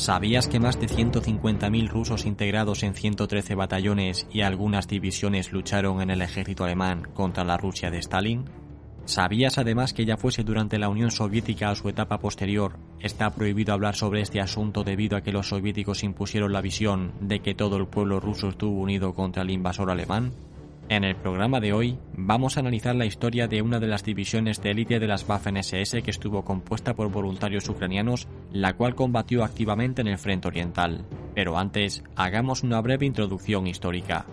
¿Sabías que más de 150.000 rusos integrados en 113 batallones y algunas divisiones lucharon en el ejército alemán contra la Rusia de Stalin? ¿Sabías además que ya fuese durante la Unión Soviética o su etapa posterior, está prohibido hablar sobre este asunto debido a que los soviéticos impusieron la visión de que todo el pueblo ruso estuvo unido contra el invasor alemán? En el programa de hoy vamos a analizar la historia de una de las divisiones de élite de las Waffen-SS que estuvo compuesta por voluntarios ucranianos, la cual combatió activamente en el frente oriental. Pero antes, hagamos una breve introducción histórica.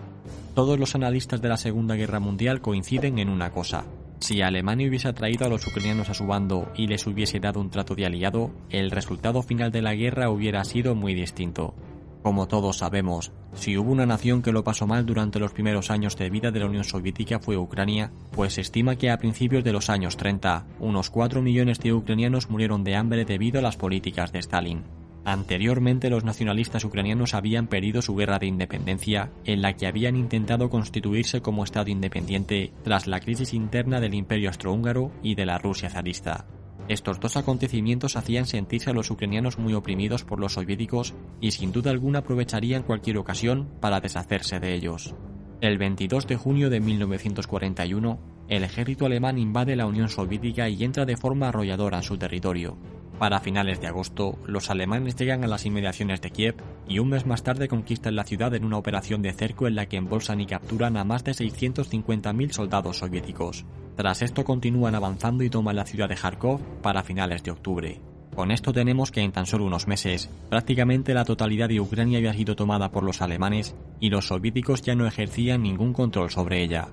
Todos los analistas de la Segunda Guerra Mundial coinciden en una cosa. Si Alemania hubiese atraído a los ucranianos a su bando y les hubiese dado un trato de aliado, el resultado final de la guerra hubiera sido muy distinto. Como todos sabemos, si hubo una nación que lo pasó mal durante los primeros años de vida de la Unión Soviética fue Ucrania, pues se estima que a principios de los años 30, unos 4 millones de ucranianos murieron de hambre debido a las políticas de Stalin. Anteriormente los nacionalistas ucranianos habían perdido su guerra de independencia, en la que habían intentado constituirse como Estado independiente tras la crisis interna del Imperio Austrohúngaro y de la Rusia zarista. Estos dos acontecimientos hacían sentirse a los ucranianos muy oprimidos por los soviéticos y sin duda alguna aprovecharían cualquier ocasión para deshacerse de ellos. El 22 de junio de 1941, el ejército alemán invade la Unión Soviética y entra de forma arrolladora en su territorio. Para finales de agosto, los alemanes llegan a las inmediaciones de Kiev y un mes más tarde conquistan la ciudad en una operación de cerco en la que embolsan y capturan a más de 650.000 soldados soviéticos. Tras esto continúan avanzando y toman la ciudad de Kharkov para finales de octubre. Con esto tenemos que en tan solo unos meses, prácticamente la totalidad de Ucrania había sido tomada por los alemanes y los soviéticos ya no ejercían ningún control sobre ella.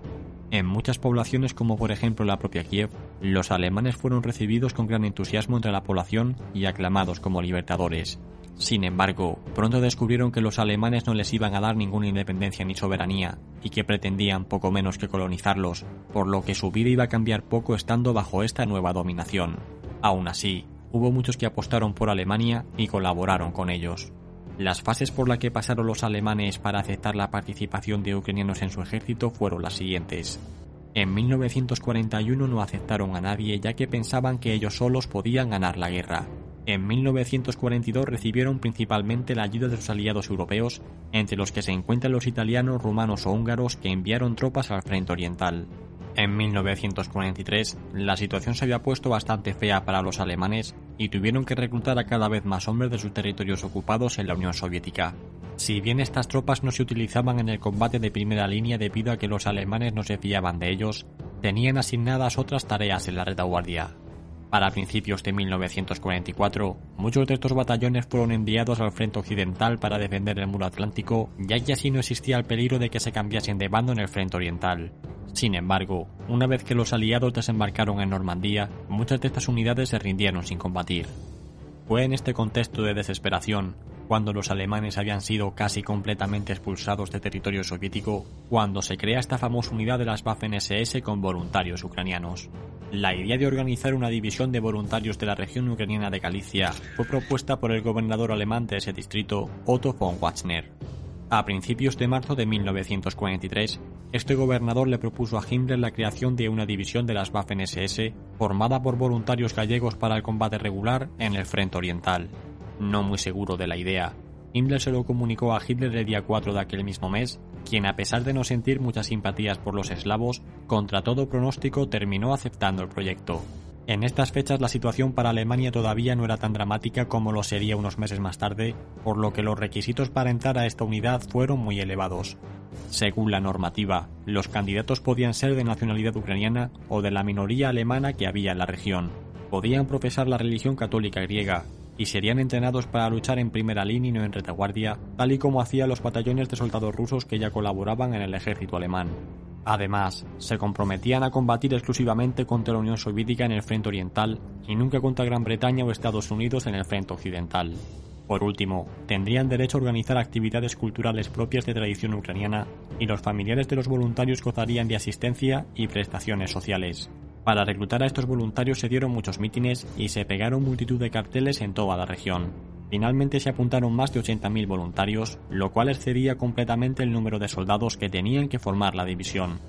En muchas poblaciones como por ejemplo la propia Kiev, los alemanes fueron recibidos con gran entusiasmo entre la población y aclamados como libertadores. Sin embargo, pronto descubrieron que los alemanes no les iban a dar ninguna independencia ni soberanía, y que pretendían poco menos que colonizarlos, por lo que su vida iba a cambiar poco estando bajo esta nueva dominación. Aún así, hubo muchos que apostaron por Alemania y colaboraron con ellos. Las fases por las que pasaron los alemanes para aceptar la participación de ucranianos en su ejército fueron las siguientes. En 1941 no aceptaron a nadie ya que pensaban que ellos solos podían ganar la guerra, en 1942 recibieron principalmente la ayuda de sus aliados europeos, entre los que se encuentran los italianos, rumanos o húngaros que enviaron tropas al frente oriental. En 1943, la situación se había puesto bastante fea para los alemanes y tuvieron que reclutar a cada vez más hombres de sus territorios ocupados en la Unión Soviética. Si bien estas tropas no se utilizaban en el combate de primera línea debido a que los alemanes no se fiaban de ellos, tenían asignadas otras tareas en la retaguardia. Para principios de 1944, muchos de estos batallones fueron enviados al frente occidental para defender el muro atlántico, ya que así no existía el peligro de que se cambiasen de bando en el frente oriental. Sin embargo, una vez que los aliados desembarcaron en Normandía, muchas de estas unidades se rindieron sin combatir. Fue en este contexto de desesperación cuando los alemanes habían sido casi completamente expulsados de territorio soviético, cuando se crea esta famosa unidad de las Waffen-SS con voluntarios ucranianos. La idea de organizar una división de voluntarios de la región ucraniana de Galicia fue propuesta por el gobernador alemán de ese distrito, Otto von Wachner. A principios de marzo de 1943, este gobernador le propuso a Himmler la creación de una división de las Waffen-SS formada por voluntarios gallegos para el combate regular en el frente oriental. No muy seguro de la idea, Himmler se lo comunicó a Hitler el día 4 de aquel mismo mes, quien a pesar de no sentir muchas simpatías por los eslavos, contra todo pronóstico terminó aceptando el proyecto. En estas fechas la situación para Alemania todavía no era tan dramática como lo sería unos meses más tarde, por lo que los requisitos para entrar a esta unidad fueron muy elevados. Según la normativa, los candidatos podían ser de nacionalidad ucraniana o de la minoría alemana que había en la región. Podían profesar la religión católica griega, y serían entrenados para luchar en primera línea y no en retaguardia, tal y como hacían los batallones de soldados rusos que ya colaboraban en el ejército alemán. Además, se comprometían a combatir exclusivamente contra la Unión Soviética en el frente oriental y nunca contra Gran Bretaña o Estados Unidos en el frente occidental. Por último, tendrían derecho a organizar actividades culturales propias de tradición ucraniana y los familiares de los voluntarios gozarían de asistencia y prestaciones sociales. Para reclutar a estos voluntarios se dieron muchos mítines y se pegaron multitud de carteles en toda la región. Finalmente se apuntaron más de 80.000 voluntarios, lo cual excedía completamente el número de soldados que tenían que formar la división.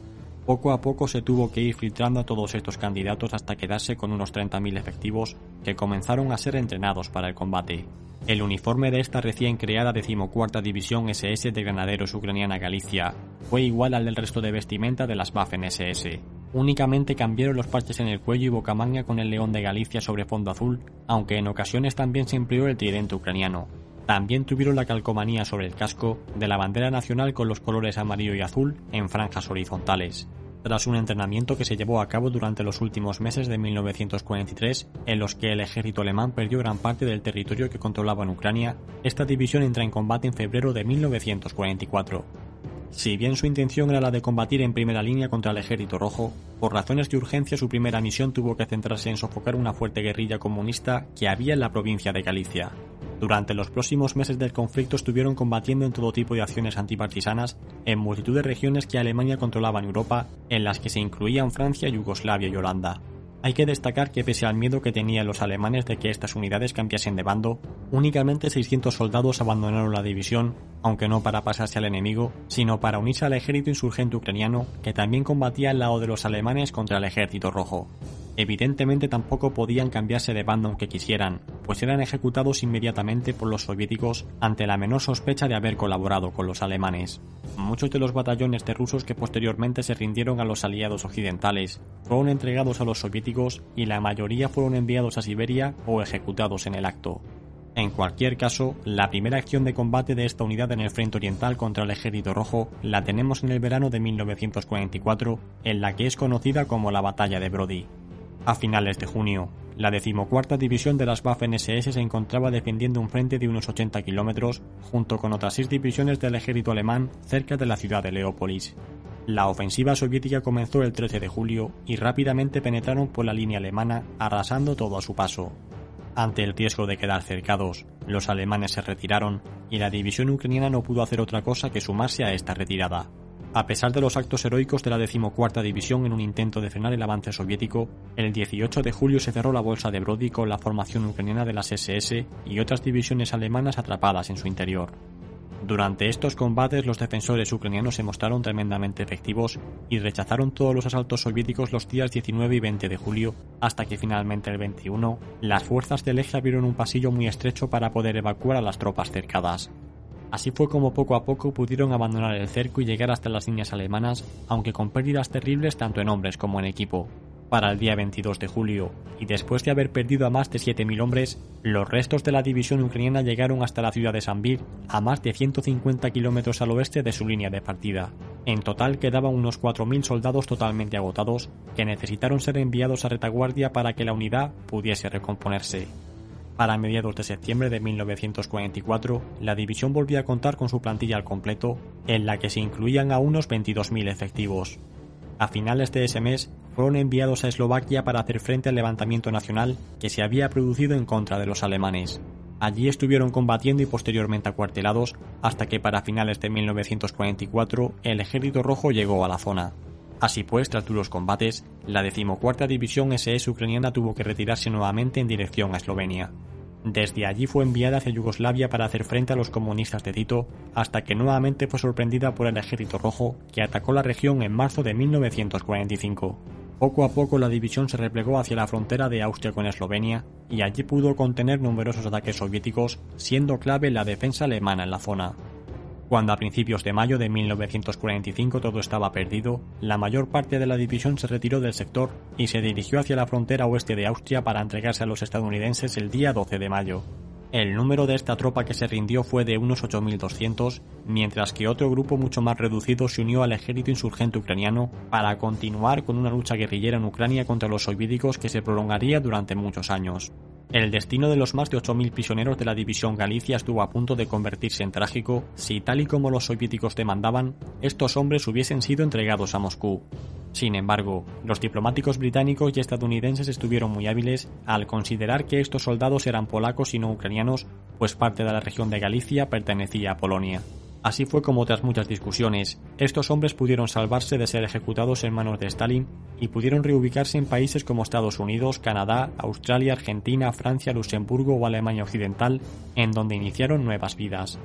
Poco a poco se tuvo que ir filtrando a todos estos candidatos hasta quedarse con unos 30.000 efectivos que comenzaron a ser entrenados para el combate. El uniforme de esta recién creada decimocuarta división SS de granaderos ucraniana Galicia fue igual al del resto de vestimenta de las Waffen SS. Únicamente cambiaron los parches en el cuello y bocamanga con el león de Galicia sobre fondo azul, aunque en ocasiones también se empleó el tridente ucraniano. También tuvieron la calcomanía sobre el casco de la bandera nacional con los colores amarillo y azul en franjas horizontales. Tras un entrenamiento que se llevó a cabo durante los últimos meses de 1943, en los que el ejército alemán perdió gran parte del territorio que controlaba en Ucrania, esta división entra en combate en febrero de 1944. Si bien su intención era la de combatir en primera línea contra el ejército rojo, por razones de urgencia su primera misión tuvo que centrarse en sofocar una fuerte guerrilla comunista que había en la provincia de Galicia. Durante los próximos meses del conflicto estuvieron combatiendo en todo tipo de acciones antipartisanas en multitud de regiones que Alemania controlaba en Europa, en las que se incluían Francia, Yugoslavia y Holanda. Hay que destacar que pese al miedo que tenían los alemanes de que estas unidades cambiasen de bando, únicamente 600 soldados abandonaron la división, aunque no para pasarse al enemigo, sino para unirse al ejército insurgente ucraniano que también combatía al lado de los alemanes contra el ejército rojo. Evidentemente tampoco podían cambiarse de bando aunque quisieran, pues eran ejecutados inmediatamente por los soviéticos ante la menor sospecha de haber colaborado con los alemanes. Muchos de los batallones de rusos que posteriormente se rindieron a los aliados occidentales fueron entregados a los soviéticos y la mayoría fueron enviados a Siberia o ejecutados en el acto. En cualquier caso, la primera acción de combate de esta unidad en el frente oriental contra el ejército rojo la tenemos en el verano de 1944, en la que es conocida como la Batalla de Brody. A finales de junio, la decimocuarta división de las Waffen-SS se encontraba defendiendo un frente de unos 80 kilómetros junto con otras seis divisiones del ejército alemán cerca de la ciudad de Leópolis. La ofensiva soviética comenzó el 13 de julio y rápidamente penetraron por la línea alemana arrasando todo a su paso. Ante el riesgo de quedar cercados, los alemanes se retiraron y la división ucraniana no pudo hacer otra cosa que sumarse a esta retirada. A pesar de los actos heroicos de la decimocuarta división en un intento de frenar el avance soviético, el 18 de julio se cerró la bolsa de Brody con la formación ucraniana de las SS y otras divisiones alemanas atrapadas en su interior. Durante estos combates los defensores ucranianos se mostraron tremendamente efectivos y rechazaron todos los asaltos soviéticos los días 19 y 20 de julio, hasta que finalmente el 21 las fuerzas del eje abrieron un pasillo muy estrecho para poder evacuar a las tropas cercadas. Así fue como poco a poco pudieron abandonar el cerco y llegar hasta las líneas alemanas, aunque con pérdidas terribles tanto en hombres como en equipo. Para el día 22 de julio, y después de haber perdido a más de 7.000 hombres, los restos de la división ucraniana llegaron hasta la ciudad de Sambir, a más de 150 kilómetros al oeste de su línea de partida. En total quedaban unos 4.000 soldados totalmente agotados, que necesitaron ser enviados a retaguardia para que la unidad pudiese recomponerse. Para mediados de septiembre de 1944, la división volvió a contar con su plantilla al completo, en la que se incluían a unos 22.000 efectivos. A finales de ese mes, fueron enviados a Eslovaquia para hacer frente al levantamiento nacional que se había producido en contra de los alemanes. Allí estuvieron combatiendo y posteriormente acuartelados hasta que para finales de 1944 el ejército rojo llegó a la zona. Así pues, tras duros combates, la decimocuarta división SS ucraniana tuvo que retirarse nuevamente en dirección a Eslovenia. Desde allí fue enviada hacia Yugoslavia para hacer frente a los comunistas de Tito, hasta que nuevamente fue sorprendida por el Ejército Rojo, que atacó la región en marzo de 1945. Poco a poco la división se replegó hacia la frontera de Austria con Eslovenia, y allí pudo contener numerosos ataques soviéticos, siendo clave la defensa alemana en la zona. Cuando a principios de mayo de 1945 todo estaba perdido, la mayor parte de la división se retiró del sector y se dirigió hacia la frontera oeste de Austria para entregarse a los estadounidenses el día 12 de mayo. El número de esta tropa que se rindió fue de unos 8.200, mientras que otro grupo mucho más reducido se unió al ejército insurgente ucraniano para continuar con una lucha guerrillera en Ucrania contra los soviéticos que se prolongaría durante muchos años. El destino de los más de 8.000 prisioneros de la división Galicia estuvo a punto de convertirse en trágico si, tal y como los soviéticos demandaban, estos hombres hubiesen sido entregados a Moscú. Sin embargo, los diplomáticos británicos y estadounidenses estuvieron muy hábiles al considerar que estos soldados eran polacos y no ucranianos, pues parte de la región de Galicia pertenecía a Polonia. Así fue como tras muchas discusiones, estos hombres pudieron salvarse de ser ejecutados en manos de Stalin y pudieron reubicarse en países como Estados Unidos, Canadá, Australia, Argentina, Francia, Luxemburgo o Alemania Occidental, en donde iniciaron nuevas vidas.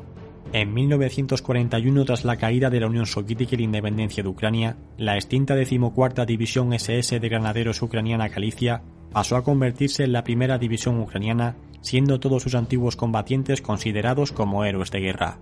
En 1941, tras la caída de la Unión Soviética y la independencia de Ucrania, la extinta decimocuarta División SS de Granaderos Ucraniana Galicia pasó a convertirse en la primera división ucraniana, siendo todos sus antiguos combatientes considerados como héroes de guerra.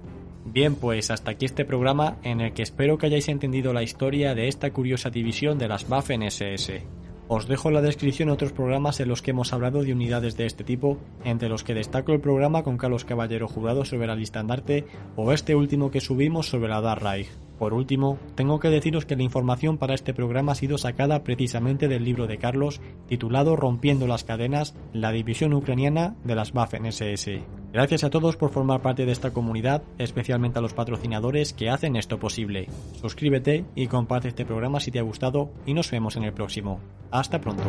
Bien, pues hasta aquí este programa en el que espero que hayáis entendido la historia de esta curiosa división de las Waffen-SS. Os dejo en la descripción otros programas en los que hemos hablado de unidades de este tipo, entre los que destaco el programa con Carlos Caballero Jurado sobre la lista andarte o este último que subimos sobre la Dark Reich. Por último, tengo que deciros que la información para este programa ha sido sacada precisamente del libro de Carlos titulado Rompiendo las cadenas, la división ucraniana de las Waffen-SS. Gracias a todos por formar parte de esta comunidad, especialmente a los patrocinadores que hacen esto posible. Suscríbete y comparte este programa si te ha gustado y nos vemos en el próximo. Hasta pronto.